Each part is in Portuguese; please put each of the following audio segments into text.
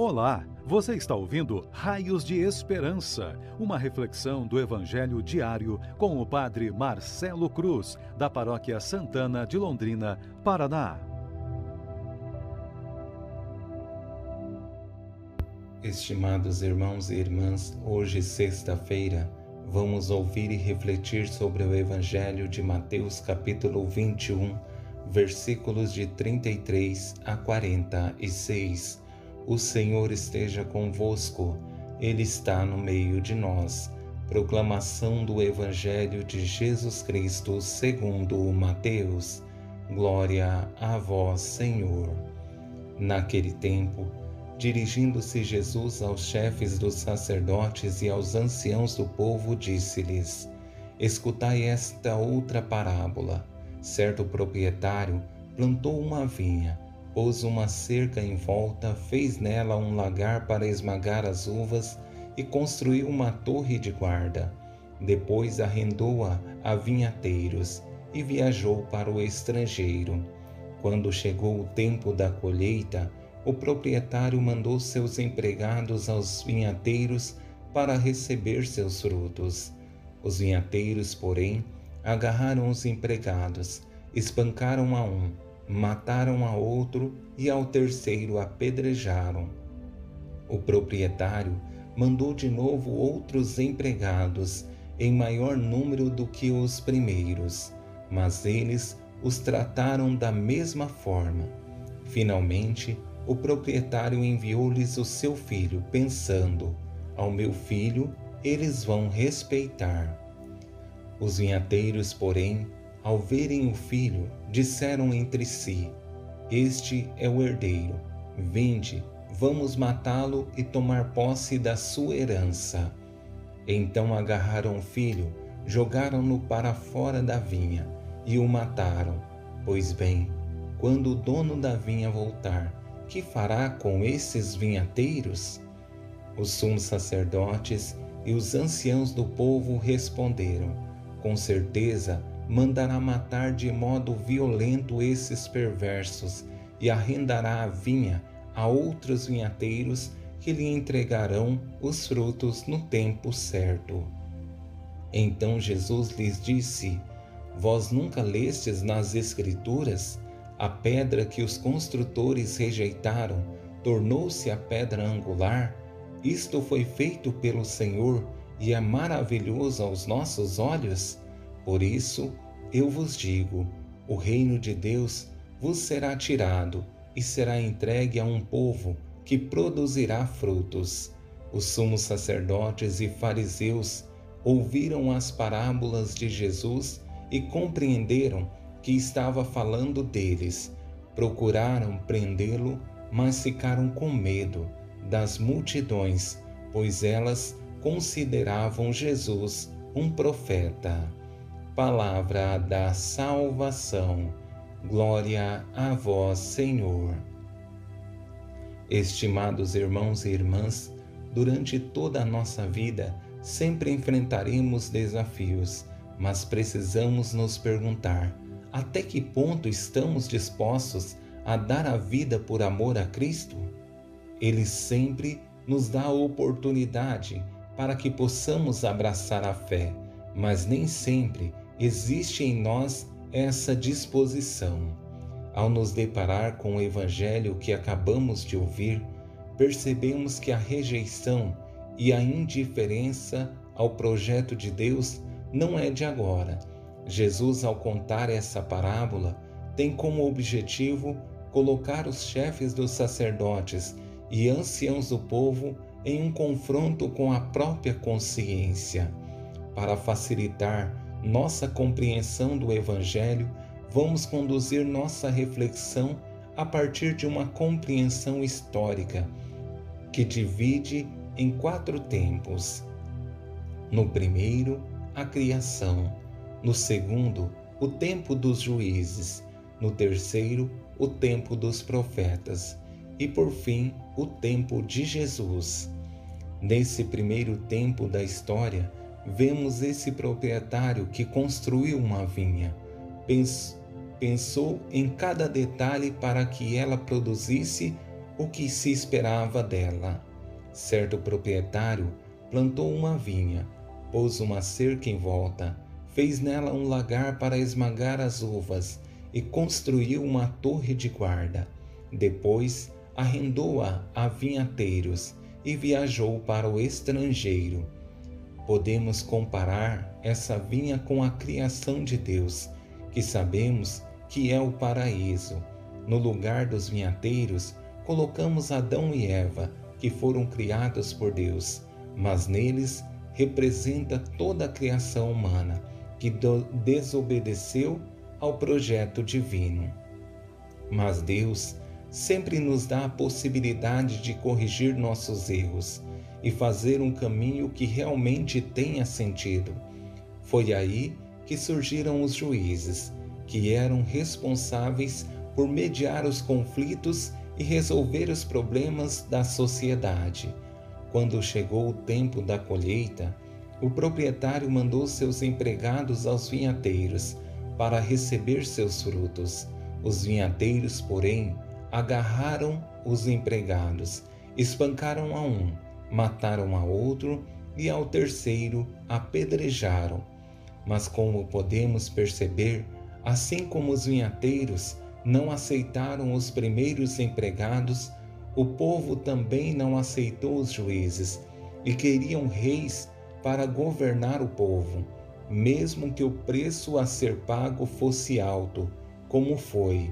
Olá, você está ouvindo Raios de Esperança, uma reflexão do Evangelho diário com o Padre Marcelo Cruz, da Paróquia Santana de Londrina, Paraná. Estimados irmãos e irmãs, hoje, sexta-feira, vamos ouvir e refletir sobre o Evangelho de Mateus, capítulo 21, versículos de 33 a 46 o Senhor esteja convosco, Ele está no meio de nós. Proclamação do Evangelho de Jesus Cristo segundo Mateus. Glória a vós, Senhor. Naquele tempo, dirigindo-se Jesus aos chefes dos sacerdotes e aos anciãos do povo, disse-lhes: Escutai esta outra parábola. Certo proprietário plantou uma vinha pôs uma cerca em volta, fez nela um lagar para esmagar as uvas e construiu uma torre de guarda. Depois arrendou-a a vinhateiros e viajou para o estrangeiro. Quando chegou o tempo da colheita, o proprietário mandou seus empregados aos vinhateiros para receber seus frutos. Os vinhateiros, porém, agarraram os empregados, espancaram a um mataram a outro e ao terceiro apedrejaram. O proprietário mandou de novo outros empregados, em maior número do que os primeiros, mas eles os trataram da mesma forma. Finalmente, o proprietário enviou-lhes o seu filho, pensando: Ao meu filho eles vão respeitar. Os vinhateiros, porém, ao verem o filho, disseram entre si: Este é o herdeiro. Vinde, vamos matá-lo e tomar posse da sua herança. Então agarraram o filho, jogaram-no para fora da vinha e o mataram. Pois bem, quando o dono da vinha voltar, que fará com esses vinhateiros? Os sumos sacerdotes e os anciãos do povo responderam: Com certeza mandará matar de modo violento esses perversos e arrendará a vinha a outros vinhateiros que lhe entregarão os frutos no tempo certo. Então Jesus lhes disse: Vós nunca lestes nas Escrituras a pedra que os construtores rejeitaram tornou-se a pedra angular? Isto foi feito pelo Senhor e é maravilhoso aos nossos olhos? Por isso, eu vos digo: o reino de Deus vos será tirado e será entregue a um povo que produzirá frutos. Os sumos sacerdotes e fariseus ouviram as parábolas de Jesus e compreenderam que estava falando deles. Procuraram prendê-lo, mas ficaram com medo das multidões, pois elas consideravam Jesus um profeta palavra da salvação. Glória a vós, Senhor. Estimados irmãos e irmãs, durante toda a nossa vida sempre enfrentaremos desafios, mas precisamos nos perguntar: até que ponto estamos dispostos a dar a vida por amor a Cristo? Ele sempre nos dá a oportunidade para que possamos abraçar a fé, mas nem sempre existe em nós essa disposição. Ao nos deparar com o Evangelho que acabamos de ouvir, percebemos que a rejeição e a indiferença ao projeto de Deus não é de agora. Jesus, ao contar essa parábola, tem como objetivo colocar os chefes dos sacerdotes e anciãos do povo em um confronto com a própria consciência, para facilitar nossa compreensão do Evangelho, vamos conduzir nossa reflexão a partir de uma compreensão histórica que divide em quatro tempos. No primeiro, a criação. No segundo, o tempo dos juízes. No terceiro, o tempo dos profetas. E por fim, o tempo de Jesus. Nesse primeiro tempo da história, vemos esse proprietário que construiu uma vinha. Pensou em cada detalhe para que ela produzisse o que se esperava dela. Certo proprietário plantou uma vinha, pôs uma cerca em volta, fez nela um lagar para esmagar as uvas e construiu uma torre de guarda. Depois arrendou-a a vinhateiros e viajou para o estrangeiro. Podemos comparar essa vinha com a criação de Deus, que sabemos que é o paraíso. No lugar dos vinhateiros, colocamos Adão e Eva, que foram criados por Deus, mas neles representa toda a criação humana que desobedeceu ao projeto divino. Mas Deus sempre nos dá a possibilidade de corrigir nossos erros e fazer um caminho que realmente tenha sentido. Foi aí que surgiram os juízes, que eram responsáveis por mediar os conflitos e resolver os problemas da sociedade. Quando chegou o tempo da colheita, o proprietário mandou seus empregados aos vinhateiros para receber seus frutos. Os vinhateiros, porém, agarraram os empregados, espancaram a um, mataram a outro e ao terceiro apedrejaram. Mas como podemos perceber, assim como os vinhateiros não aceitaram os primeiros empregados, o povo também não aceitou os juízes e queriam reis para governar o povo, mesmo que o preço a ser pago fosse alto, como foi.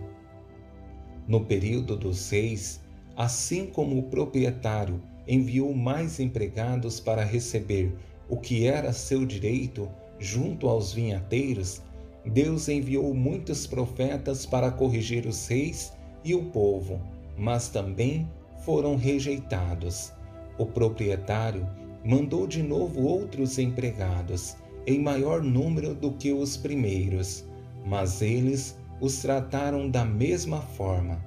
No período dos reis, assim como o proprietário enviou mais empregados para receber o que era seu direito junto aos vinhateiros, Deus enviou muitos profetas para corrigir os reis e o povo, mas também foram rejeitados. O proprietário mandou de novo outros empregados, em maior número do que os primeiros, mas eles os trataram da mesma forma.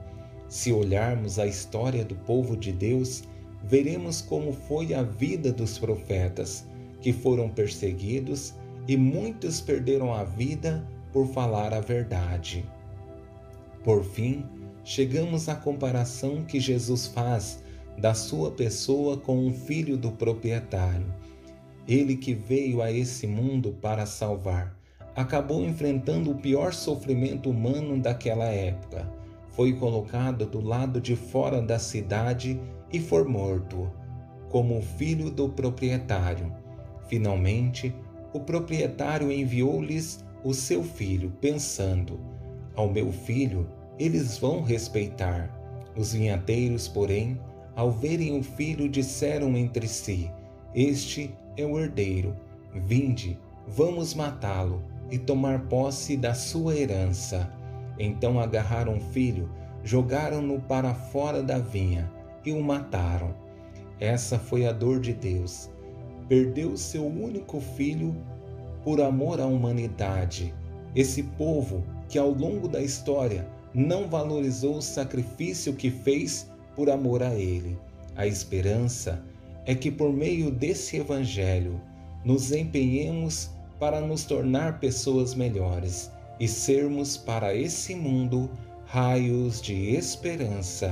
Se olharmos a história do povo de Deus, veremos como foi a vida dos profetas, que foram perseguidos e muitos perderam a vida por falar a verdade. Por fim, chegamos à comparação que Jesus faz da sua pessoa com um filho do proprietário. Ele que veio a esse mundo para salvar acabou enfrentando o pior sofrimento humano daquela época. Foi colocado do lado de fora da cidade e foi morto, como filho do proprietário. Finalmente, o proprietário enviou-lhes o seu filho, pensando: Ao meu filho eles vão respeitar. Os vinhateiros, porém, ao verem o filho, disseram entre si: Este é o herdeiro. Vinde, vamos matá-lo e tomar posse da sua herança. Então agarraram o filho, jogaram-no para fora da vinha e o mataram. Essa foi a dor de Deus. Perdeu seu único filho por amor à humanidade. Esse povo que ao longo da história não valorizou o sacrifício que fez por amor a ele. A esperança é que por meio desse evangelho nos empenhemos para nos tornar pessoas melhores e sermos para esse mundo raios de esperança.